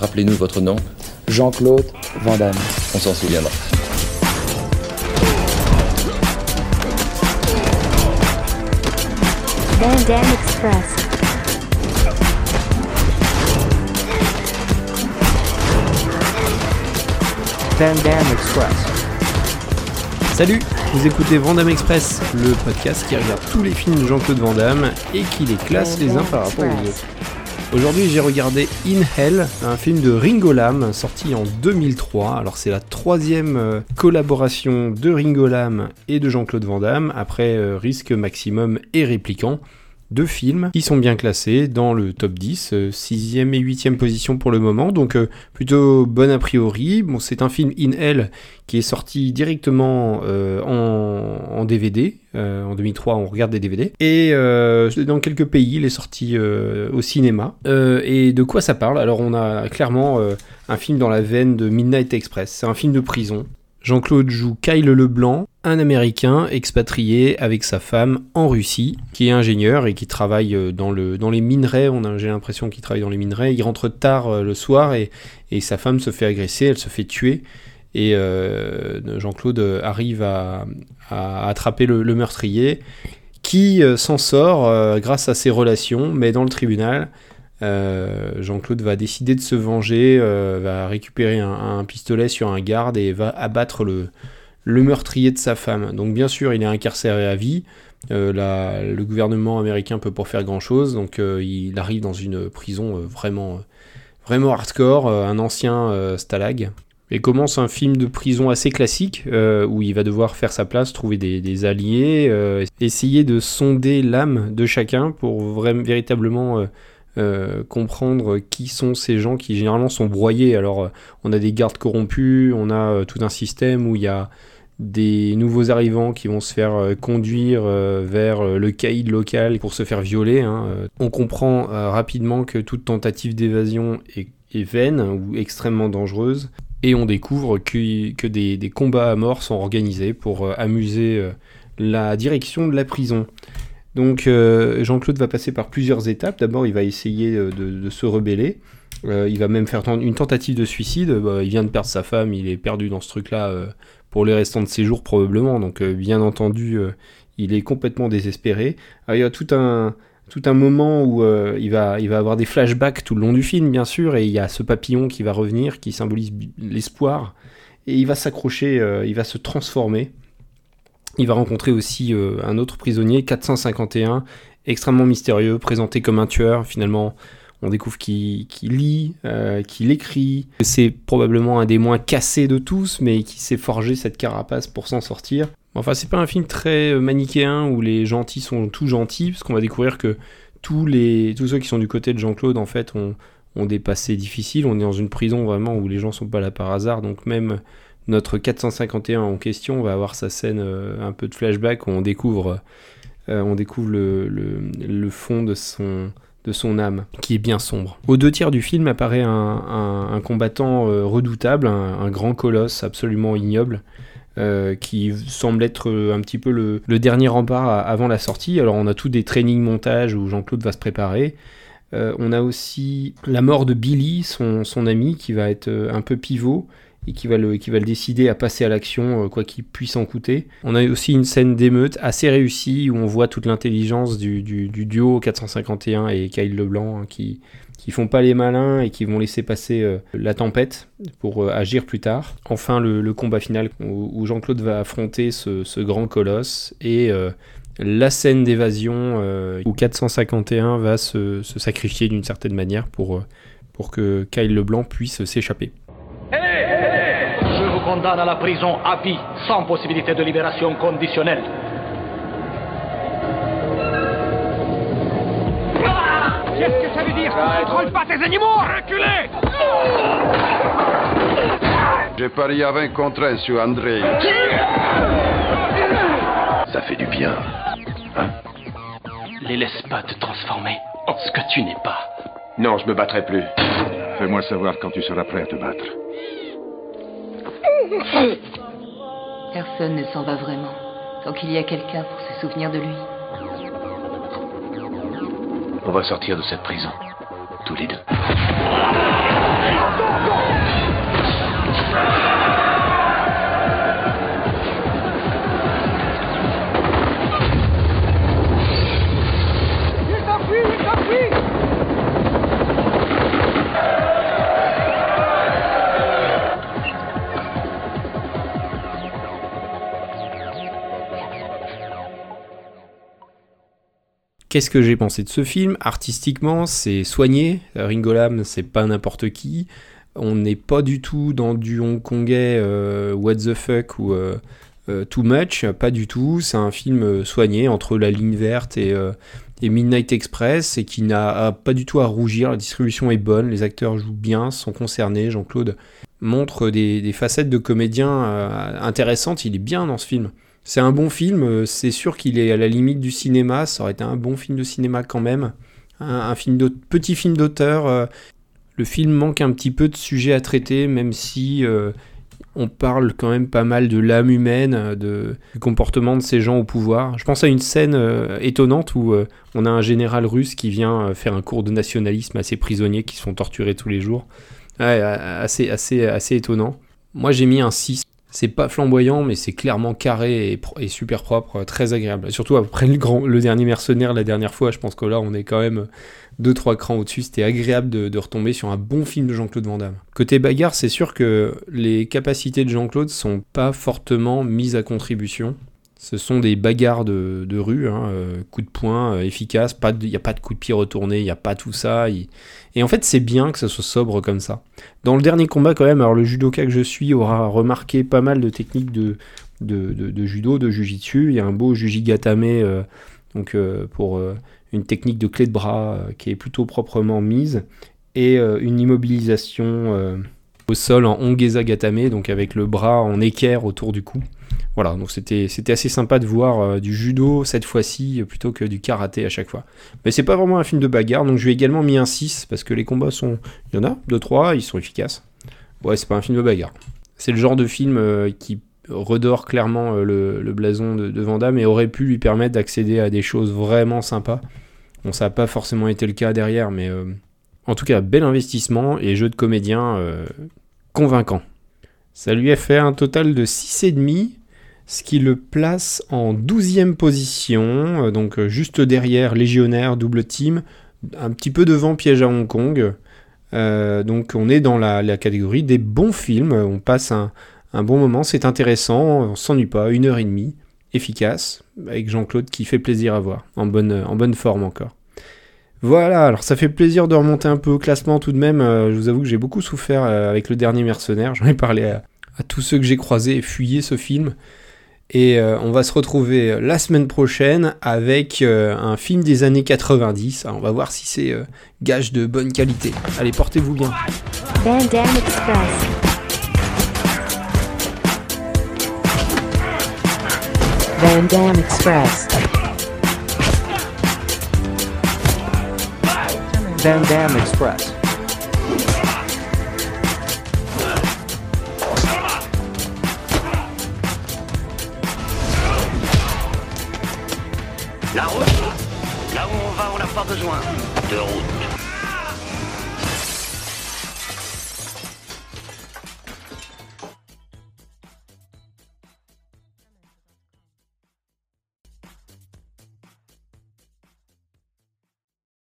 Rappelez-nous votre nom. Jean-Claude Van Damme. On s'en souviendra. Van Damme Express. Van Damme Express. Salut, vous écoutez Vandame Express, le podcast qui regarde tous les films de Jean-Claude Van Damme et qui les classe les uns par rapport aux autres. Aujourd'hui, j'ai regardé In Hell, un film de Ringo Lam sorti en 2003. Alors, c'est la troisième euh, collaboration de Ringo Lam et de Jean-Claude Van Damme après euh, Risque Maximum et Répliquant. Deux films qui sont bien classés dans le top 10, 6e et 8e position pour le moment, donc euh, plutôt bon a priori. Bon, c'est un film In Hell qui est sorti directement euh, en, DVD. Euh, en 2003, on regarde des DVD. Et euh, dans quelques pays, il est sorti euh, au cinéma. Euh, et de quoi ça parle? Alors, on a clairement euh, un film dans la veine de Midnight Express. C'est un film de prison. Jean-Claude joue Kyle Leblanc, un Américain expatrié avec sa femme en Russie, qui est ingénieur et qui travaille euh, dans, le, dans les minerais. J'ai l'impression qu'il travaille dans les minerais. Il rentre tard euh, le soir et, et sa femme se fait agresser, elle se fait tuer. Et euh, Jean-Claude arrive à, à attraper le, meurtrier, qui s'en sort grâce à ses relations, mais dans le tribunal, Jean-Claude va décider de se venger, va récupérer un, un pistolet sur un garde et va abattre le, le meurtrier de sa femme. Donc bien sûr, il est incarcéré à vie. Euh, le gouvernement américain peut pas faire grand-chose, donc euh, il arrive dans une prison euh, vraiment, hardcore, un ancien stalag. Et commence un film de prison assez classique, où il va devoir faire sa place, trouver des, alliés, essayer de sonder l'âme de chacun pour véritablement euh, comprendre qui sont ces gens qui généralement sont broyés. Alors euh, on a des gardes corrompus, on a euh, tout un système où il y a des nouveaux arrivants qui vont se faire conduire vers le caïd local pour se faire violer. hein. On comprend rapidement que toute tentative d'évasion est, vaine ou extrêmement dangereuse. Et on découvre que, des, combats à mort sont organisés pour amuser la direction de la prison. Donc euh, Jean-Claude va passer par plusieurs étapes. D'abord, il va essayer euh, de, se rebeller. Euh, il va même faire une tentative de suicide. Bah, il vient de perdre sa femme, il est perdu dans ce truc-là pour les restants de ses jours probablement. Donc bien entendu, il est complètement désespéré. Il y a tout un, tout un moment où il, va, il va avoir des flashbacks tout le long du film, bien sûr, et il y a ce papillon qui va revenir, qui symbolise l'espoir. Et il va s'accrocher, il va se transformer. Il va rencontrer aussi euh, un autre prisonnier, 451, extrêmement mystérieux, présenté comme un tueur. Finalement, on découvre qu'il lit, euh, qu'il écrit. C'est probablement un des moins cassés de tous, mais qui s'est forgé cette carapace pour s'en sortir. Enfin, c'est pas un film très euh, manichéen où les gentils sont tous gentils, parce qu'on va découvrir que tous, les, tous ceux qui sont du côté de Jean-Claude, en fait, ont, ont des passés difficiles. On est dans une prison vraiment où les gens sont pas là par hasard, donc même notre 451 en question va avoir sa scène euh, un peu de flashback où on découvre, euh, on découvre le, le- fond de son, de son âme, qui est bien sombre. Aux deux tiers du film apparaît un, un- combattant euh, redoutable, un, grand colosse absolument ignoble, qui semble être un petit peu le, le dernier rempart avant la sortie. Alors on a tous des training montages où Jean-Claude va se préparer. On a aussi la mort de Billy, son, son ami, qui va être un peu pivot et qui va le, décider à passer à l'action, euh, quoi qu'il puisse en coûter. On a aussi une scène d'émeute assez réussie où on voit toute l'intelligence du, du- du duo 451 et Kyle Leblanc hein, qui, qui font pas les malins et qui vont laisser passer euh, la tempête pour euh, agir plus tard. Enfin, le, combat final où, Jean-Claude va affronter ce, grand colosse et la scène d'évasion où 451 va se, se sacrifier d'une certaine manière pour, pour que Kyle Leblanc puisse s'échapper. Condamne à la prison à vie, sans possibilité de libération conditionnelle. Qu'est-ce que ça veut dire? Tu contrôles pas tes animaux? Reculez J'ai parié à 20 contre 1 sur André. Ça fait du bien. Les laisse pas te transformer en ce que tu n'es pas. Non, je me battrai plus. Fais-moi savoir quand tu seras prêt à te battre. Personne ne s'en va vraiment, tant qu'il y a quelqu'un pour se souvenir de lui. On va sortir de cette prison. Tous les deux. Qu'est-ce que j'ai pensé de ce film? Artistiquement, c'est soigné. Ringo Lam, c'est pas n'importe qui. On n'est pas du tout dans du hongkongais euh, what the fuck ou euh, euh, too much, pas du tout. C'est un film soigné entre la ligne verte et, Midnight Express et qui n'a pas du tout à rougir. La distribution est bonne, les acteurs jouent bien, sont concernés. Jean-Claude montre des, facettes de comédien intéressantes. Il est bien dans ce film. C'est un bon film, c'est sûr qu'il est à la limite du cinéma, ça aurait été un bon film de cinéma quand même. Un, film petit film d'auteur. Euh, le film manque un petit peu de sujets à traiter, même si euh, on parle quand même pas mal de l'âme humaine, de, du comportement de ces gens au pouvoir. Je pense à une scène euh, étonnante où on a un général russe qui vient faire un cours de nationalisme à ses prisonniers qui se font torturer tous les jours. assez, assez, assez étonnant. Moi j'ai mis un 6 c'est pas flamboyant, mais c'est clairement carré et, super propre, très agréable. Surtout après le, dernier mercenaire la dernière fois, je pense que là on est quand même 2-3 crans au-dessus. C'était agréable de, retomber sur un bon film de Jean-Claude Van Damme. Côté bagarre, c'est sûr que les capacités de Jean-Claude sont pas fortement mises à contribution. Ce sont des bagarres de, rue, hein, euh, coups de poing euh, efficaces, il n'y a pas de coup de pied retourné, il n'y a pas tout ça. Et en fait, c'est bien que ça soit sobre comme ça. Dans le dernier combat, quand même, alors le judoka que je suis aura remarqué pas mal de techniques de, de, judo, de jujitsu. Il y a un beau jujigatame euh, donc, pour une technique de clé de bras qui est plutôt proprement mise, et une immobilisation au sol en ongeza gatame, donc avec le bras en équerre autour du cou. Voilà, donc c'était assez sympa de voir euh, du judo cette fois-ci plutôt que du karaté à chaque fois. Mais c'est pas vraiment un film de bagarre, donc je lui ai également mis un 6 parce que les combats sont. Il y en a, 2-3, ils sont efficaces. Ouais, c'est pas un film de bagarre. C'est le genre de film euh, qui redore clairement euh, le, blason de, de et aurait pu lui permettre d'accéder à des choses vraiment sympas. Bon, ça n'a pas forcément été le cas derrière, mais en tout cas, bel investissement et jeu de comédien convaincant. Ça lui a fait un total de 6,5 ce qui le place en 12e position, euh, donc euh, juste derrière Légionnaire, double team, un petit peu devant Piège à Hong Kong. Euh, donc on est dans la, catégorie des bons films, on passe un, bon moment, c'est intéressant, on s'ennuie pas, une heure et demie, efficace, avec Jean-Claude qui fait plaisir à voir, en bonne, forme encore. Voilà, alors ça fait plaisir de remonter un peu au classement tout de même, je vous avoue que j'ai beaucoup souffert avec le dernier mercenaire, j'en ai parlé à, à tous ceux que j'ai croisés et fuyé ce film. Et euh, on va se retrouver euh, la semaine prochaine avec euh, un film des années 90. on va voir si c'est gage de bonne qualité. Allez, portez-vous bien. Van Damme Express. Van Damme Express. Van Damme Express. La route Là où on va, on n'a pas besoin de route.